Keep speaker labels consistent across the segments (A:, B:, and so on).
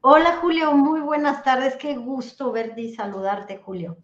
A: Hola Julio, muy buenas tardes. Qué gusto verte y saludarte, Julio.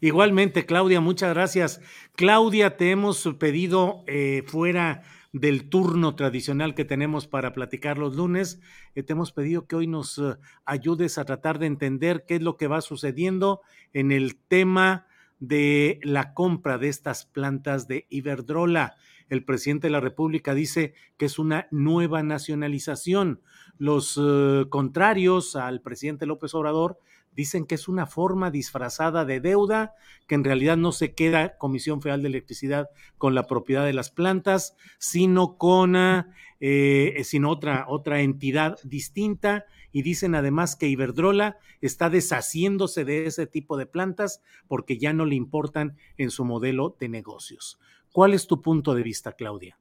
B: Igualmente, Claudia, muchas gracias. Claudia, te hemos pedido eh, fuera del turno tradicional que tenemos para platicar los lunes, eh, te hemos pedido que hoy nos eh, ayudes a tratar de entender qué es lo que va sucediendo en el tema de la compra de estas plantas de Iberdrola. El presidente de la República dice que es una nueva nacionalización. Los eh, contrarios al presidente López Obrador dicen que es una forma disfrazada de deuda, que en realidad no se queda Comisión Federal de Electricidad con la propiedad de las plantas, sino con eh, sino otra, otra entidad distinta. Y dicen además que Iberdrola está deshaciéndose de ese tipo de plantas porque ya no le importan en su modelo de negocios. ¿Cuál es tu punto de vista, Claudia?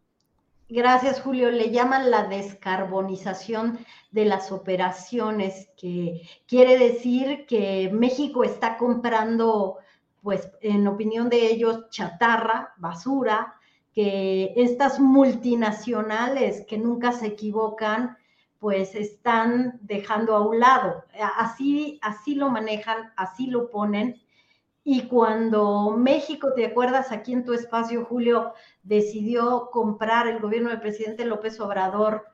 A: Gracias, Julio. Le llaman la descarbonización de las operaciones, que quiere decir que México está comprando, pues, en opinión de ellos, chatarra, basura, que estas multinacionales que nunca se equivocan, pues están dejando a un lado. Así, así lo manejan, así lo ponen. Y cuando México, ¿te acuerdas aquí en tu espacio, Julio, decidió comprar, el gobierno del presidente López Obrador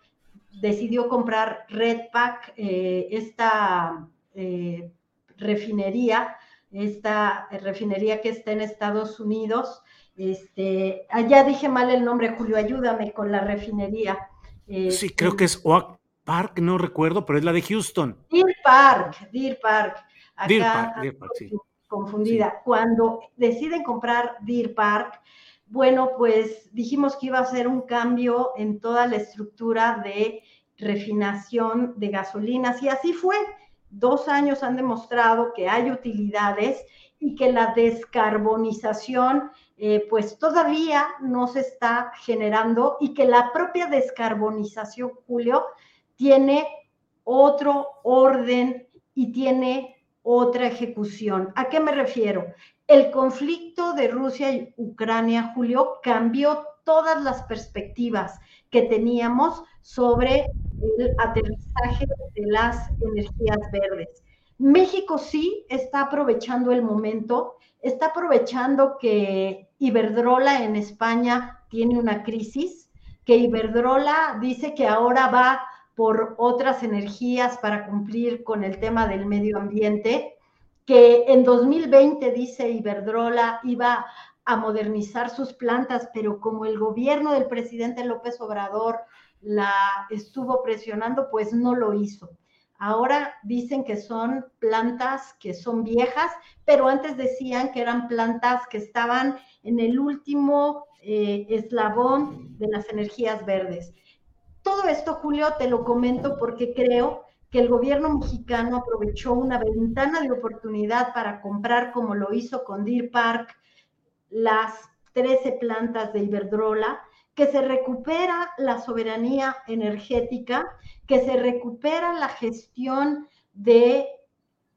A: decidió comprar Redpack, eh, esta eh, refinería, esta refinería que está en Estados Unidos. Este, allá dije mal el nombre, Julio, ayúdame con la refinería.
B: sí, creo que es Oak Park, no recuerdo, pero es la de Houston.
A: Deer Park, Deer Park.
B: Deer Park, Deer Park, sí
A: confundida. Cuando deciden comprar Deer Park, bueno, pues dijimos que iba a ser un cambio en toda la estructura de refinación de gasolinas y así fue. Dos años han demostrado que hay utilidades y que la descarbonización eh, pues todavía no se está generando y que la propia descarbonización, Julio, tiene otro orden y tiene otra ejecución. ¿A qué me refiero? El conflicto de Rusia y Ucrania, Julio, cambió todas las perspectivas que teníamos sobre el aterrizaje de las energías verdes. México sí está aprovechando el momento, está aprovechando que Iberdrola en España tiene una crisis, que Iberdrola dice que ahora va por otras energías para cumplir con el tema del medio ambiente, que en 2020, dice Iberdrola, iba a modernizar sus plantas, pero como el gobierno del presidente López Obrador la estuvo presionando, pues no lo hizo. Ahora dicen que son plantas que son viejas, pero antes decían que eran plantas que estaban en el último eh, eslabón de las energías verdes. Todo esto, Julio, te lo comento porque creo que el gobierno mexicano aprovechó una ventana de oportunidad para comprar, como lo hizo con Deer Park, las 13 plantas de Iberdrola, que se recupera la soberanía energética, que se recupera la gestión de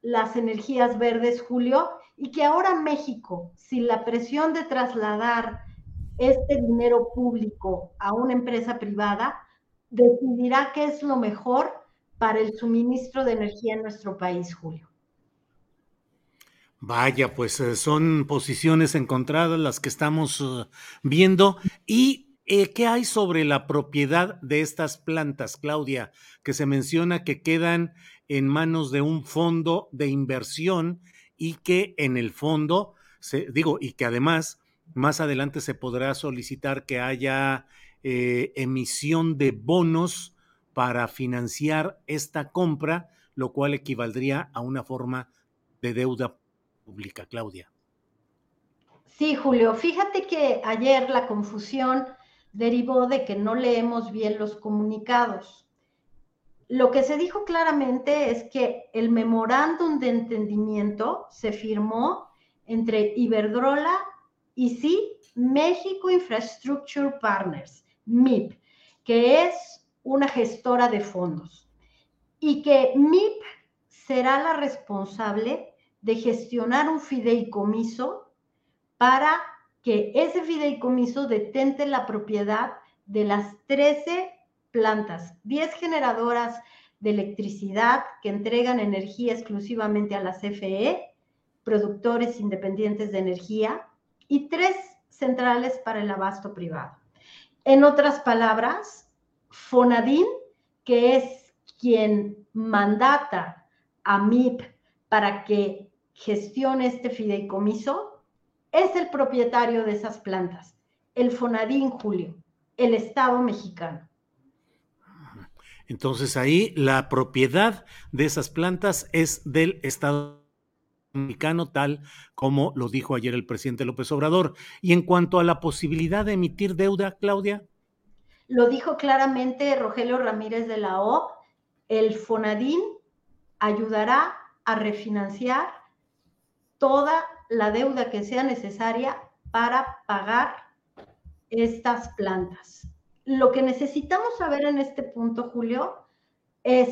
A: las energías verdes, Julio, y que ahora México, sin la presión de trasladar este dinero público a una empresa privada, decidirá qué es lo mejor para el suministro de energía en nuestro país, Julio.
B: Vaya, pues eh, son posiciones encontradas las que estamos eh, viendo. ¿Y eh, qué hay sobre la propiedad de estas plantas, Claudia? Que se menciona que quedan en manos de un fondo de inversión y que en el fondo, se, digo, y que además más adelante se podrá solicitar que haya emisión de bonos para financiar esta compra, lo cual equivaldría a una forma de deuda pública, Claudia.
A: Sí, Julio, fíjate que ayer la confusión derivó de que no leemos bien los comunicados. Lo que se dijo claramente es que el memorándum de entendimiento se firmó entre Iberdrola y sí, México Infrastructure Partners, MIP, que es una gestora de fondos, y que MIP será la responsable de gestionar un fideicomiso para que ese fideicomiso detente la propiedad de las 13 plantas, 10 generadoras de electricidad que entregan energía exclusivamente a la CFE, productores independientes de energía, y tres centrales para el abasto privado. En otras palabras, Fonadín, que es quien mandata a MIP para que gestiona este fideicomiso es el propietario de esas plantas, el Fonadín Julio, el Estado mexicano.
B: Entonces ahí la propiedad de esas plantas es del Estado mexicano, tal como lo dijo ayer el presidente López Obrador. Y en cuanto a la posibilidad de emitir deuda, Claudia.
A: Lo dijo claramente Rogelio Ramírez de la O, el Fonadín ayudará a refinanciar toda la deuda que sea necesaria para pagar estas plantas. Lo que necesitamos saber en este punto, Julio, es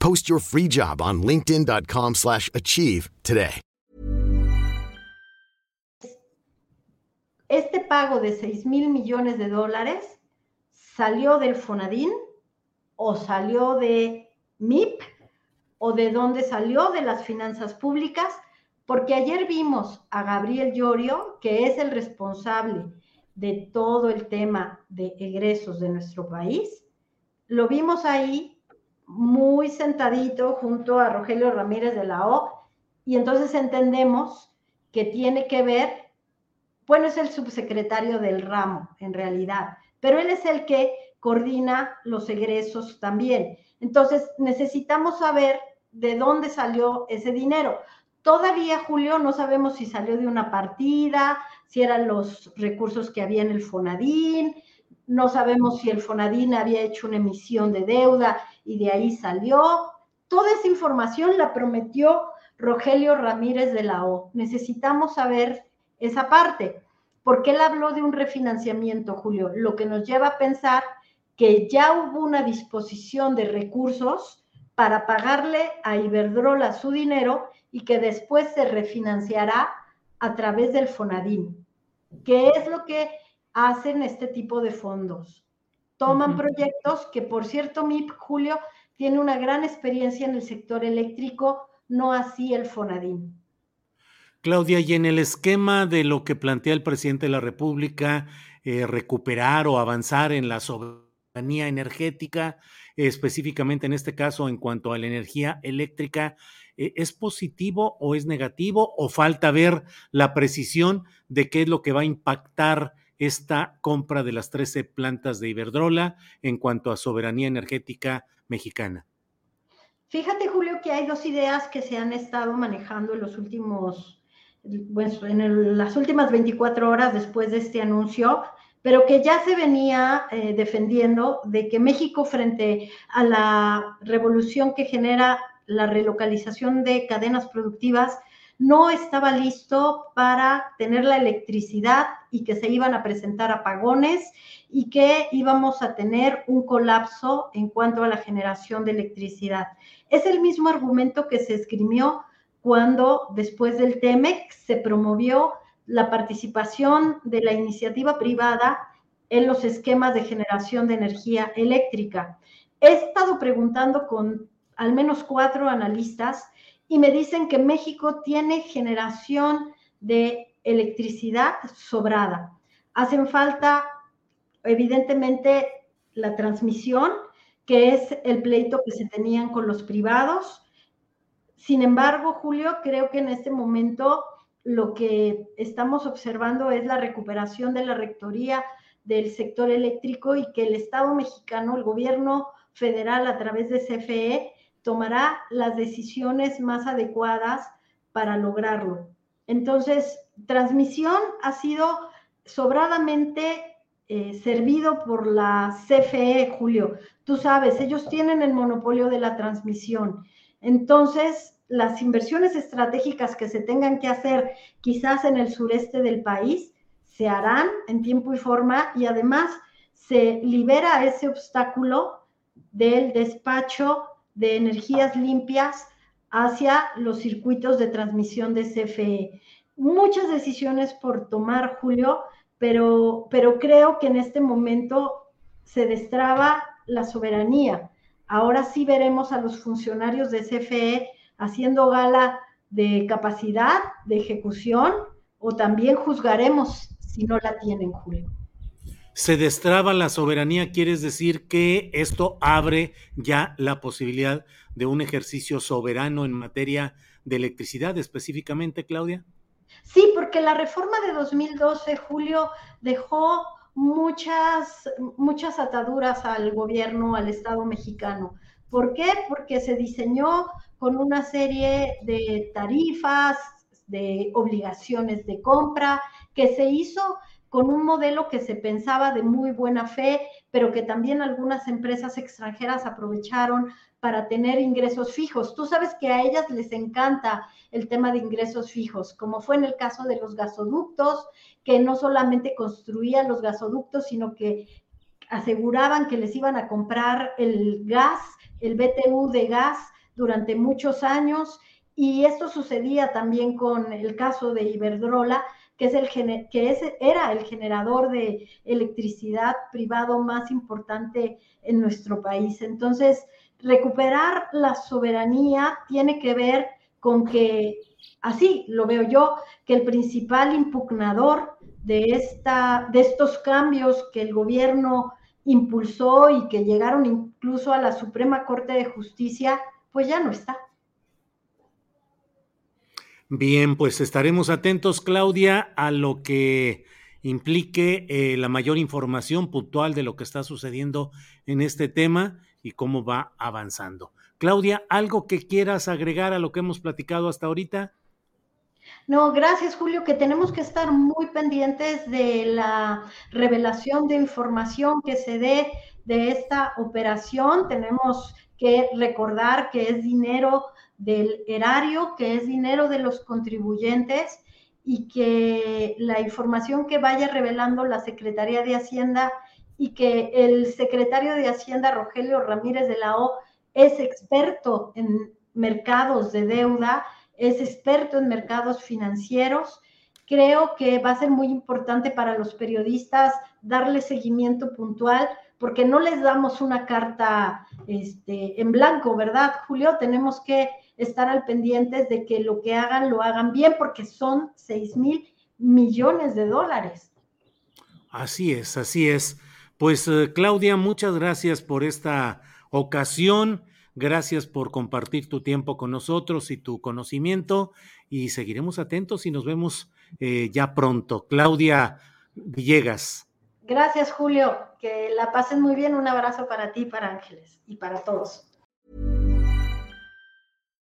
C: Post your free job on linkedin.com/achieve today.
A: Este pago de 6 mil millones de dólares salió del Fonadín o salió de MIP o de dónde salió de las finanzas públicas Porque ayer vimos a Gabriel Llorio, que es el responsable de todo el tema de egresos de nuestro país. Lo vimos ahí muy sentadito junto a Rogelio Ramírez de la O, y entonces entendemos que tiene que ver, bueno, es el subsecretario del ramo en realidad, pero él es el que coordina los egresos también. Entonces necesitamos saber de dónde salió ese dinero. Todavía, Julio, no sabemos si salió de una partida, si eran los recursos que había en el Fonadín, no sabemos si el Fonadín había hecho una emisión de deuda y de ahí salió. Toda esa información la prometió Rogelio Ramírez de la O. Necesitamos saber esa parte, porque él habló de un refinanciamiento, Julio, lo que nos lleva a pensar que ya hubo una disposición de recursos para pagarle a Iberdrola su dinero y que después se refinanciará a través del Fonadín. ¿Qué es lo que hacen este tipo de fondos? Toman proyectos que, por cierto, MIP, Julio, tiene una gran experiencia en el sector eléctrico, no así el Fonadín.
B: Claudia, y en el esquema de lo que plantea el presidente de la República, eh, recuperar o avanzar en la soberanía energética, específicamente en este caso en cuanto a la energía eléctrica, eh, ¿es positivo o es negativo o falta ver la precisión de qué es lo que va a impactar esta compra de las 13 plantas de Iberdrola en cuanto a soberanía energética mexicana?
A: Fíjate, Julio, que hay dos ideas que se han estado manejando en los últimos, pues, en las últimas 24 horas después de este anuncio pero que ya se venía eh, defendiendo de que México frente a la revolución que genera la relocalización de cadenas productivas no estaba listo para tener la electricidad y que se iban a presentar apagones y que íbamos a tener un colapso en cuanto a la generación de electricidad. Es el mismo argumento que se escribió cuando después del TEMEC se promovió la participación de la iniciativa privada en los esquemas de generación de energía eléctrica. He estado preguntando con al menos cuatro analistas y me dicen que México tiene generación de electricidad sobrada. Hacen falta, evidentemente, la transmisión, que es el pleito que se tenían con los privados. Sin embargo, Julio, creo que en este momento lo que estamos observando es la recuperación de la rectoría del sector eléctrico y que el Estado mexicano, el gobierno federal a través de CFE, tomará las decisiones más adecuadas para lograrlo. Entonces, transmisión ha sido sobradamente eh, servido por la CFE, Julio. Tú sabes, ellos tienen el monopolio de la transmisión. Entonces, las inversiones estratégicas que se tengan que hacer quizás en el sureste del país se harán en tiempo y forma y además se libera ese obstáculo del despacho de energías limpias hacia los circuitos de transmisión de CFE. Muchas decisiones por tomar, Julio, pero, pero creo que en este momento se destraba la soberanía. Ahora sí veremos a los funcionarios de CFE haciendo gala de capacidad de ejecución o también juzgaremos si no la tienen, Julio.
B: Se destraba la soberanía, quieres decir que esto abre ya la posibilidad de un ejercicio soberano en materia de electricidad específicamente, Claudia.
A: Sí, porque la reforma de 2012, Julio, dejó muchas, muchas ataduras al gobierno, al Estado mexicano. ¿Por qué? Porque se diseñó con una serie de tarifas, de obligaciones de compra, que se hizo con un modelo que se pensaba de muy buena fe, pero que también algunas empresas extranjeras aprovecharon para tener ingresos fijos. Tú sabes que a ellas les encanta el tema de ingresos fijos, como fue en el caso de los gasoductos, que no solamente construían los gasoductos, sino que aseguraban que les iban a comprar el gas el BTU de gas durante muchos años y esto sucedía también con el caso de Iberdrola, que, es el, que era el generador de electricidad privado más importante en nuestro país. Entonces, recuperar la soberanía tiene que ver con que, así lo veo yo, que el principal impugnador de, esta, de estos cambios que el gobierno impulsó y que llegaron incluso a la Suprema Corte de Justicia, pues ya no está.
B: Bien, pues estaremos atentos, Claudia, a lo que implique eh, la mayor información puntual de lo que está sucediendo en este tema y cómo va avanzando. Claudia, ¿algo que quieras agregar a lo que hemos platicado hasta ahorita?
A: No, gracias Julio, que tenemos que estar muy pendientes de la revelación de información que se dé de esta operación. Tenemos que recordar que es dinero del erario, que es dinero de los contribuyentes y que la información que vaya revelando la Secretaría de Hacienda y que el secretario de Hacienda, Rogelio Ramírez de la O, es experto en mercados de deuda, es experto en mercados financieros. Creo que va a ser muy importante para los periodistas darle seguimiento puntual porque no les damos una carta este, en blanco, ¿verdad, Julio? Tenemos que estar al pendientes de que lo que hagan lo hagan bien porque son 6 mil millones de dólares.
B: Así es, así es. Pues eh, Claudia, muchas gracias por esta ocasión. Gracias por compartir tu tiempo con nosotros y tu conocimiento y seguiremos atentos y nos vemos eh, ya pronto. Claudia Villegas.
A: Gracias, Julio. Que la pasen muy bien. Un abrazo para ti, para Ángeles y para todos.